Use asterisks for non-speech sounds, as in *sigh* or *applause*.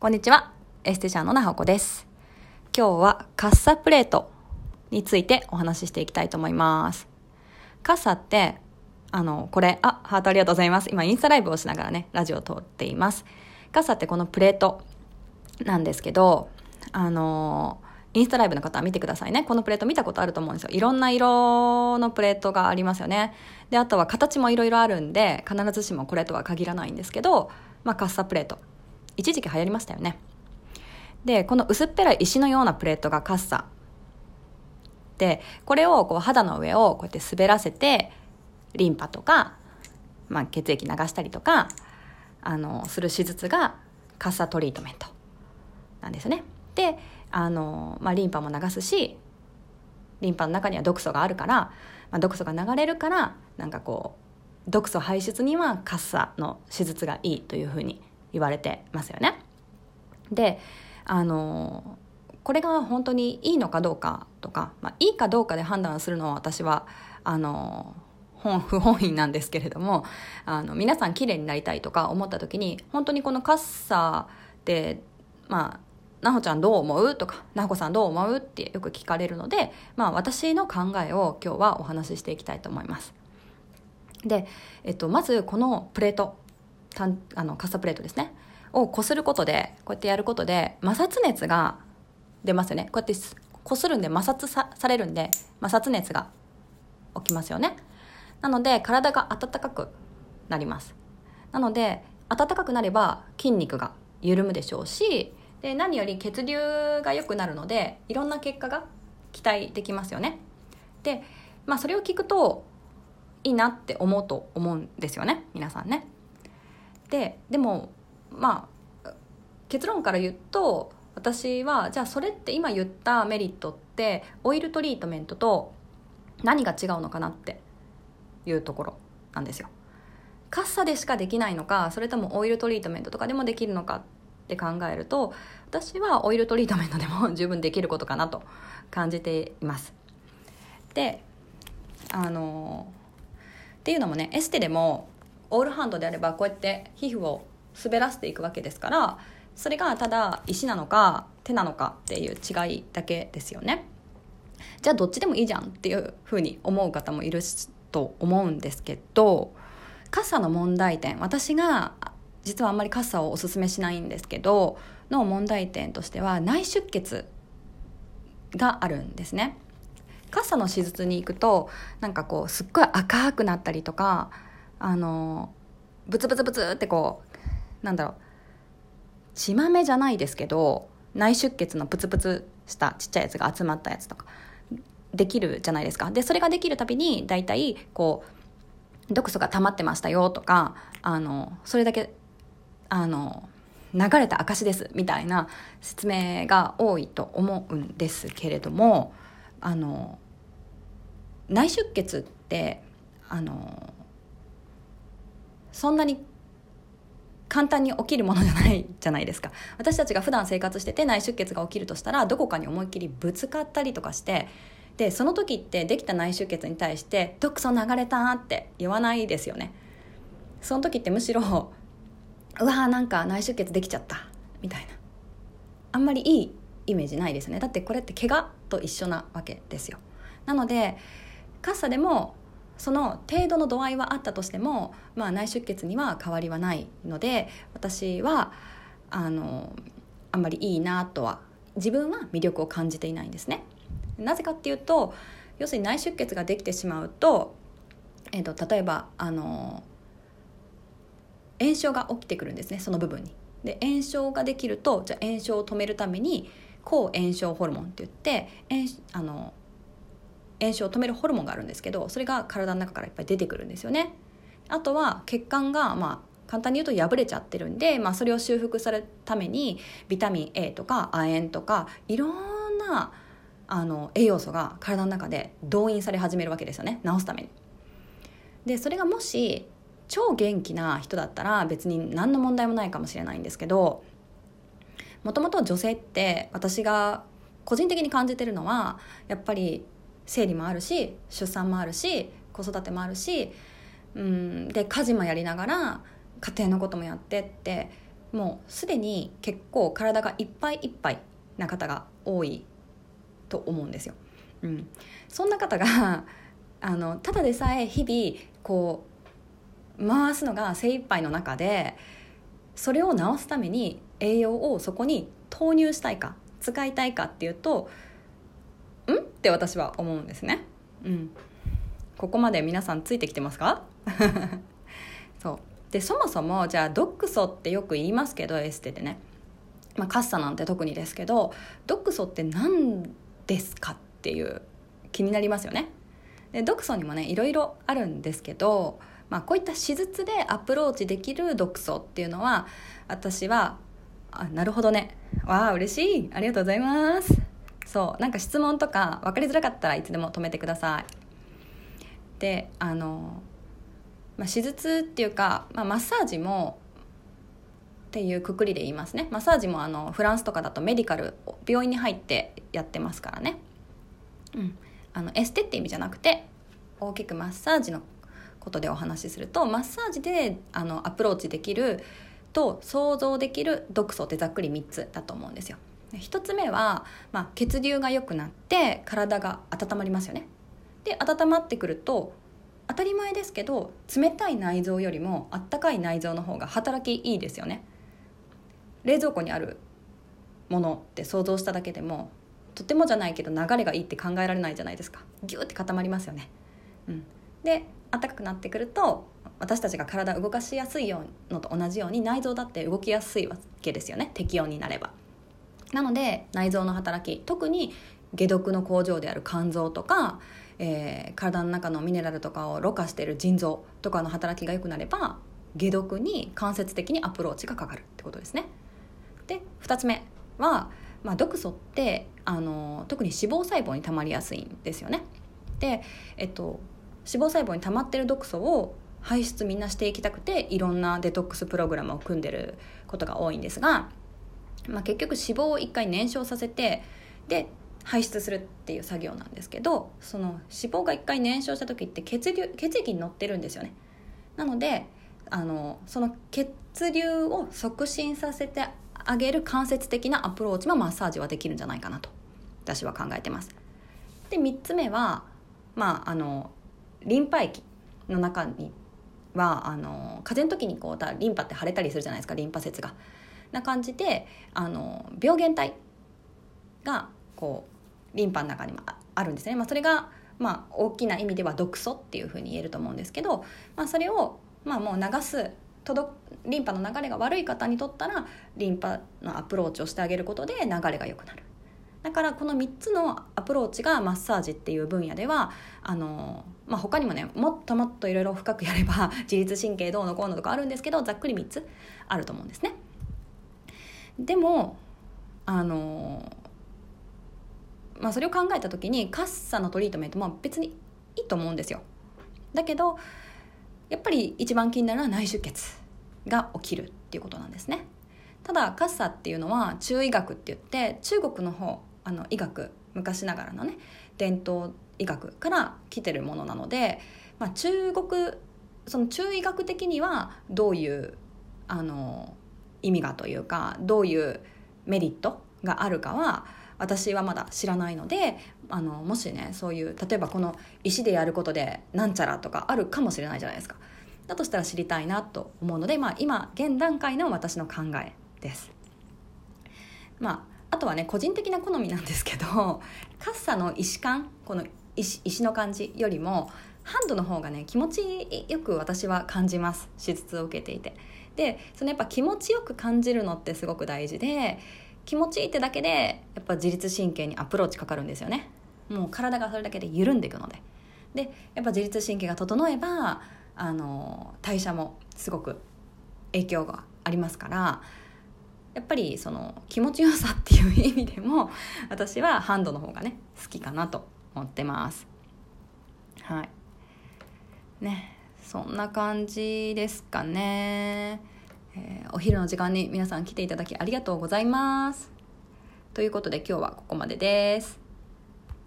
こんにちは。エステシャンのなほこです。今日はカッサプレートについてお話ししていきたいと思います。カッサって、あの、これ、あ、ハートありがとうございます。今インスタライブをしながらね、ラジオを撮っています。カッサってこのプレートなんですけど、あの、インスタライブの方は見てくださいね。このプレート見たことあると思うんですよ。いろんな色のプレートがありますよね。で、あとは形もいろいろあるんで、必ずしもこれとは限らないんですけど、まあ、カッサプレート。一時期流行りましたよね。で、この薄っぺらい石のようなプレートがカッサ。で、これをこう肌の上をこうやって滑らせて、リンパとか、まあ、血液流したりとか、あの、する手術がカッサトリートメントなんですね。で、あの、まあ、リンパも流すし、リンパの中には毒素があるから、まあ、毒素が流れるから、なんかこう、毒素排出にはカッサの手術がいいというふうに言われてますよね。であのこれが本当にいいのかどうかとか、まあ、いいかどうかで判断するのは私はあの本 *laughs* 不本意なんですけれどもあの皆さん綺麗になりたいとか思った時に本当にこのカッサでまあなほちゃんどう思うとかなほこさんどう思うってよく聞かれるので、まあ、私の考えを今日はお話ししていきたいと思います。で、えっと、まずこのプレートたんあのカッサプレートですね。をこすることでこうやってやることで摩擦熱が出ますよね。こうやってこするんで摩擦さされるんで摩擦熱が起きますよね。なので体が温かくなります。なので温かくなれば筋肉が緩むでしょうしで何より血流が良くなるのでいろんな結果が期待できますよね。で、まあ、それを聞くといいなって思うと思うんですよね。皆さんね。ででもまあ結論から言うと私はじゃあそれって今言ったメリットってオイルトリートメントと何が違うのかなっていうところなんですよ。カッサでしかできないのかそれともオイルトリートメントとかでもできるのかって考えると私はオイルトリートメントでも *laughs* 十分できることかなと感じています。であのっていうのもねエステでもオールハンドであればこうやって皮膚を滑らせていくわけですからそれがただ石なのか手なのかっていう違いだけですよね。じゃあどっちでもいいじゃんっていうふうに思う方もいると思うんですけどカッサの問題点私が実はあんまりカッサをおすすめしないんですけどの問題点としては内出血があるんですね。カッサの手術に行くとなんかこうすっごい赤くなったりとかあのブツブツブツってこうなんだろう。血まめじゃないですけど内出血のプツプツしたちっちゃいやつが集まったやつとかできるじゃないですか。でそれができるたびに大体こう毒素が溜まってましたよとかあのそれだけあの流れた証ですみたいな説明が多いと思うんですけれどもあの内出血ってあのそんなに簡単に起きるものじゃないじゃないですか。私たちが普段生活してて内出血が起きるとしたらどこかに思いっきりぶつかったりとかしてでその時ってできた内出血に対して「毒素流れた」って言わないですよね。その時ってむしろ「うわーなんか内出血できちゃった」みたいな。あんまりいいイメージないですね。だってこれって怪我と一緒なわけですよ。なのでカッサでもその程度の度合いはあったとしても、まあ、内出血には変わりはないので私はあのあんまりいいなとは自分は魅力を感じていないんですね。なぜかっていうと要するに内出血ができてしまうと,、えーと、例えばあの炎症が起きてくるんですねその部分に。で炎症ができるとじゃ炎症を止めるために抗炎症ホルモンって言って炎あの炎症を止めるホルモンがあるんですけどそれが体の中からいっぱい出てくるんですよね。あとは血管がまあ簡単に言うと破れちゃってるんで、まあ、それを修復するためにビタミン A とか亜鉛とかいろんなあの栄養素が体の中で動員され始めるわけですよね。治すために。でそれがもし超元気な人だったら別に何の問題もないかもしれないんですけどもともと女性って私が個人的に感じてるのはやっぱり生理もあるし出産もあるし子育てもあるしうんで家事もやりながら家庭のこともやってってもうすでに結構体がいっぱいいっぱいな方が多いと思うんですよ。うん、そんな方が *laughs* あのただでさえ日々こう回すのが精一杯の中でそれを治すために栄養をそこに投入したいか使いたいかっていうとって私は思うんですね。うん、ここまで皆さんついてきてますか？*laughs* そう。でそもそもじゃあ毒素ってよく言いますけどエステでね、まあ、カッサなんて特にですけど毒素って何ですかっていう気になりますよね。で毒素にもねいろいろあるんですけど、まあ、こういった手術でアプローチできる毒素っていうのは私はあなるほどね。わあ嬉しい。ありがとうございます。そうなんか質問とか分かりづらかったらいつでも止めてください。であのまあ、手術っていうか、まあ、マッサージもっていうくくりで言いますね。マッサージもあのフランスとかだとメディカル病院に入ってやってますからね、うん、あのエステって意味じゃなくて大きくマッサージのことでお話しするとマッサージであのアプローチできると想像できる毒素ってざっくり3つだと思うんですよ。1つ目は、まあ、血流が良くなって体が温まりますよね。で温まってくると当たり前ですけど冷たい内臓よりもあったかい内臓の方が働きいいですよね。冷蔵庫にあるものって想像しただけでもとてもじゃないけど流れがいいって考えられないじゃないですか。ギューって固まりますよね、うん、で暖かくなってくると私たちが体を動かしやすいのと同じように内臓だって動きやすいわけですよね。適温になれば。なので内臓の働き特に解毒の工場である肝臓とかえー、体の中のミネラルとかをろ過している腎臓とかの働きが良くなれば解毒に間接的にアプローチがかかるってことですね。で2つ目は、まあ、毒素ってあの特に脂肪細胞にたまりやすいんですよね。で、えっと、脂肪細胞にたまってる毒素を排出みんなしていきたくていろんなデトックスプログラムを組んでることが多いんですが、まあ、結局脂肪を一回燃焼させてで排出するっていう作業なんですけどその脂肪が一回燃焼した時って血流血液に乗ってるんですよね。なのであのその血流を促進させてあげる間接的なアプローチもマッサージはできるんじゃないかなと私は考えてます。で3つ目はまああのリンパ液の中にはあの風邪の時にこうリンパって腫れたりするじゃないですかリンパ節が。な感じであの病原体がこうリンパの中にもあるんですね、まあ、それがまあ大きな意味では毒素っていうふうに言えると思うんですけど、まあ、それをまあもう流す届リンパの流れが悪い方にとったらリンパのアプローチをしてあげることで流れが良くなる。だからこの3つのアプローチがマッサージっていう分野ではあの、まあ、他にもねもっともっといろいろ深くやれば自律神経どうのこうのとかあるんですけどざっくり3つあると思うんですね。でもあのまあ、それを考えた時にカッサのトリートメントも別にいいと思うんですよ。だけどやっぱり一番気になるのは内出血が起きるっていうことなんですね。ただカッサっていうのは中医学って言って中国の方あの医学昔ながらのね伝統医学から来てるものなので、まあ、中国その中医学的にはどういうあの意味がというかどういうメリットがあるかは私はまだ知らないのであのもしねそういう例えばこの石でやることでなんちゃらとかあるかもしれないじゃないですか。だとしたら知りたいなと思うので、まあ、今現段階の私の考えです。まああとはね個人的な好みなんですけど *laughs* カッサの石感この石石の感じよりもハンドの方がね気持ちよく私は感じます。手術を受けていて。でそのやっぱ気持ちよく感じるのってすごく大事で気持ちいいってだけでやっぱ自律神経にアプローチかかるんですよね。もう体がそれだけで緩んでいくので。でやっぱ自律神経が整えばあの代謝もすごく影響がありますからやっぱりその気持ちよさっていう意味でも *laughs* 私はハンドの方がね好きかなと思ってます。はい。ね。そんな感じですかねえー、お昼の時間に皆さん来ていただきありがとうございます。ということで今日はここまでです。